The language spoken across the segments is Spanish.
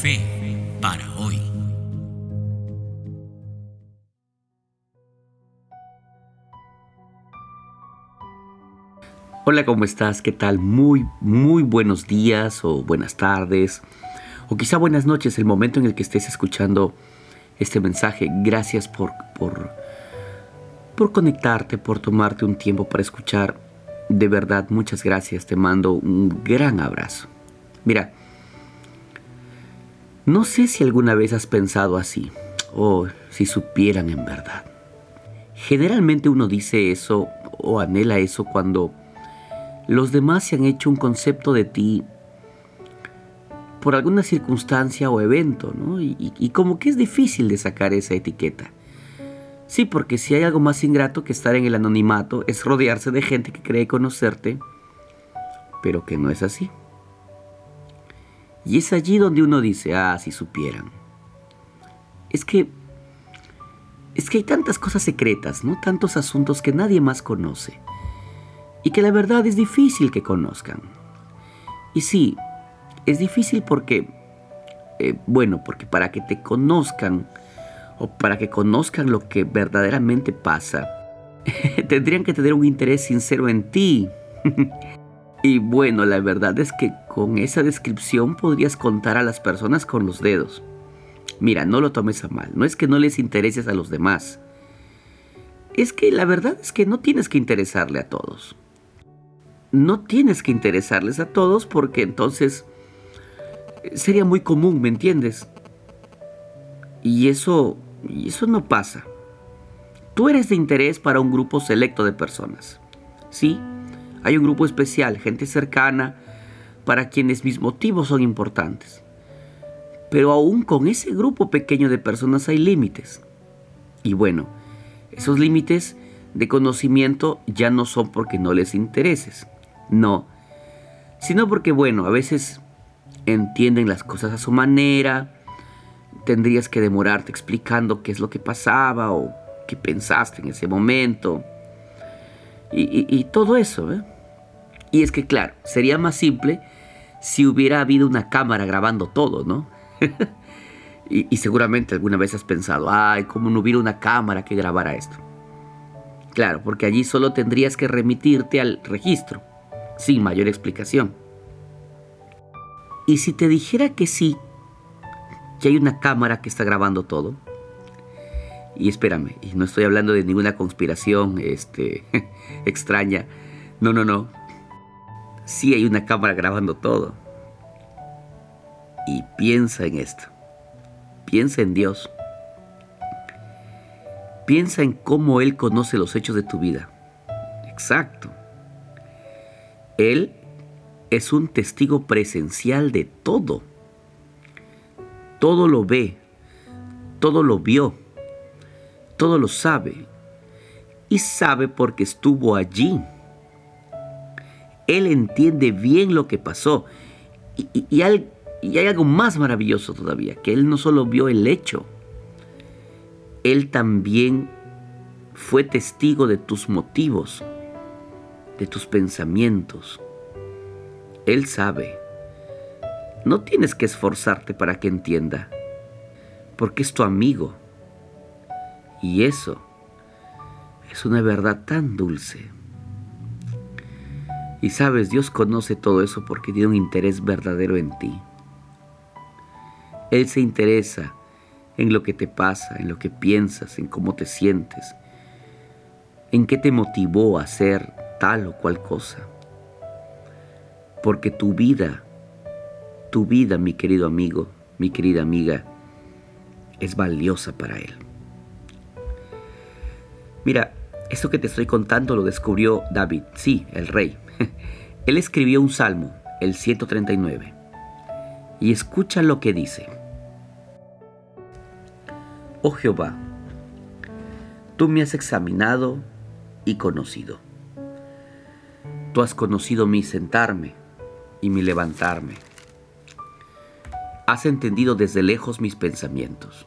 Fe para hoy. Hola, ¿cómo estás? ¿Qué tal? Muy, muy buenos días o buenas tardes o quizá buenas noches, el momento en el que estés escuchando este mensaje. Gracias por, por, por conectarte, por tomarte un tiempo para escuchar. De verdad, muchas gracias. Te mando un gran abrazo. Mira, no sé si alguna vez has pensado así o si supieran en verdad. Generalmente uno dice eso o anhela eso cuando los demás se han hecho un concepto de ti por alguna circunstancia o evento, ¿no? Y, como que es difícil de sacar esa etiqueta. Sí, porque si hay algo más ingrato que estar en el anonimato es rodearse de gente que cree conocerte, pero que no es así. Y es allí donde uno dice, ah, si supieran. Es que es que hay tantas cosas secretas, ¿no? Tantos asuntos que nadie más conoce y que la verdad es difícil que conozcan. Y sí, es difícil porque, eh, bueno, porque para que te conozcan o para que conozcan lo que verdaderamente pasa, tendrían que tener un interés sincero en ti. y bueno, la verdad es que con esa descripción podrías contar a las personas con los dedos. Mira, no lo tomes a mal, no es que no les intereses a los demás. Es que la verdad es que no tienes que interesarle a todos no tienes que interesarles a todos porque entonces sería muy común, ¿me entiendes? Y eso, eso no pasa. Tú eres de interés para un grupo selecto de personas. Sí, hay un grupo especial, gente cercana, para quienes mis motivos son importantes. Pero aún con ese grupo pequeño de personas hay límites. Y bueno, esos límites de conocimiento ya no son porque no les intereses no, sino porque, bueno, a veces entienden las cosas a su manera, tendrías que demorarte explicando qué es lo que pasaba o qué pensaste en ese momento y, todo eso. ¿eh? Y es que, claro, sería más simple si hubiera habido una cámara grabando todo, ¿no? y, y, seguramente alguna vez has pensado, ay, ¿cómo no hubiera una cámara que grabara esto? Claro, porque allí solo tendrías que remitirte al registro sin mayor explicación. Y si te dijera que sí, que hay una cámara que está grabando todo, y espérame, y no estoy hablando de ninguna conspiración este, extraña, no, no, no, sí hay una cámara grabando todo. Y piensa en esto, piensa en Dios, piensa en cómo Él conoce los hechos de tu vida. Exacto. Él es un testigo presencial de todo. Todo lo ve, todo lo vio, todo lo sabe. Y sabe porque estuvo allí. Él entiende bien lo que pasó. Y, hay, algo más maravilloso todavía, que Él no solo vio el hecho, Él también fue testigo de tus motivos de tus pensamientos. Él sabe. No tienes que esforzarte para que entienda, porque es tu amigo. Y eso es una verdad tan dulce. Y sabes, Dios conoce todo eso porque tiene un interés verdadero en ti. Él se interesa en lo que te pasa, en lo que piensas, en cómo te sientes, en qué te motivó a hacer tal o cual cosa. Porque tu vida, tu vida, mi querido amigo, mi querida amiga, es valiosa para Él. Mira, esto que te estoy contando lo descubrió David, sí, el rey. Él escribió un salmo, el 139, y escucha lo que dice. Oh Jehová, tú me has examinado y conocido. Tú has conocido mi sentarme y mi levantarme. Has entendido desde lejos mis pensamientos.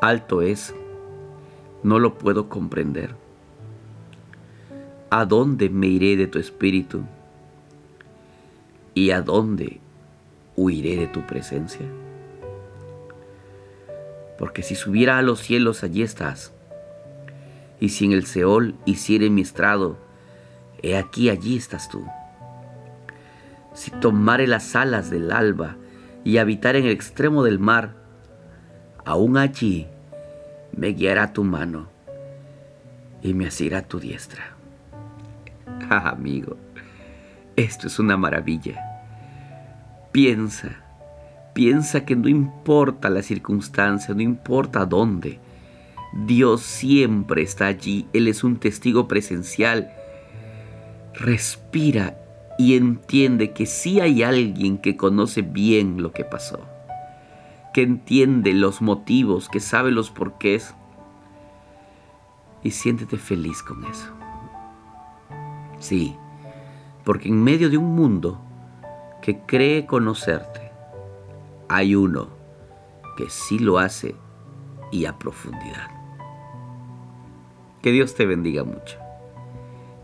Alto es, no lo puedo comprender. ¿A dónde me iré de tu espíritu? ¿Y a dónde huiré de tu presencia? Porque si subiera a los cielos, allí estás. Y si en el Seol hiciere mi estrado, he aquí allí estás tú. Si tomare las alas del alba y habitar en el extremo del mar, aún allí me guiará tu mano y me asirá tu diestra. Ah, amigo, esto es una maravilla. Piensa, piensa que no importa la circunstancia, no importa dónde, Dios siempre está allí, Él es un testigo presencial. Respira y entiende que sí hay alguien que conoce bien lo que pasó, que entiende los motivos, que sabe los porqués. Y siéntete feliz con eso. Sí, porque en medio de un mundo que cree conocerte, hay uno que sí lo hace y a profundidad. Que Dios te bendiga mucho.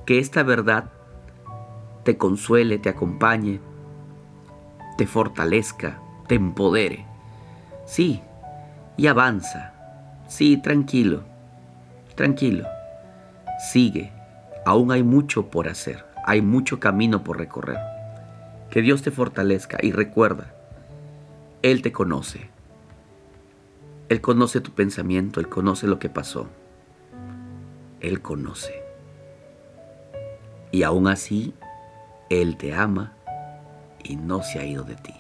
Que esta verdad te consuele, te acompañe, te fortalezca, te empodere. Sí, y avanza. Sí, tranquilo, tranquilo. Sigue Aún hay mucho por hacer, hay mucho camino por recorrer. Que Dios te fortalezca y recuerda, Él te conoce. Él conoce tu pensamiento, Él conoce lo que pasó. Él conoce. Y aún así, Él te ama y no se ha ido de ti.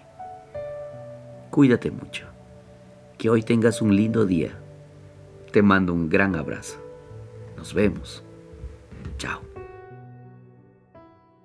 Cuídate mucho. Que hoy tengas un lindo día. Te mando un gran abrazo. Nos vemos. Chao.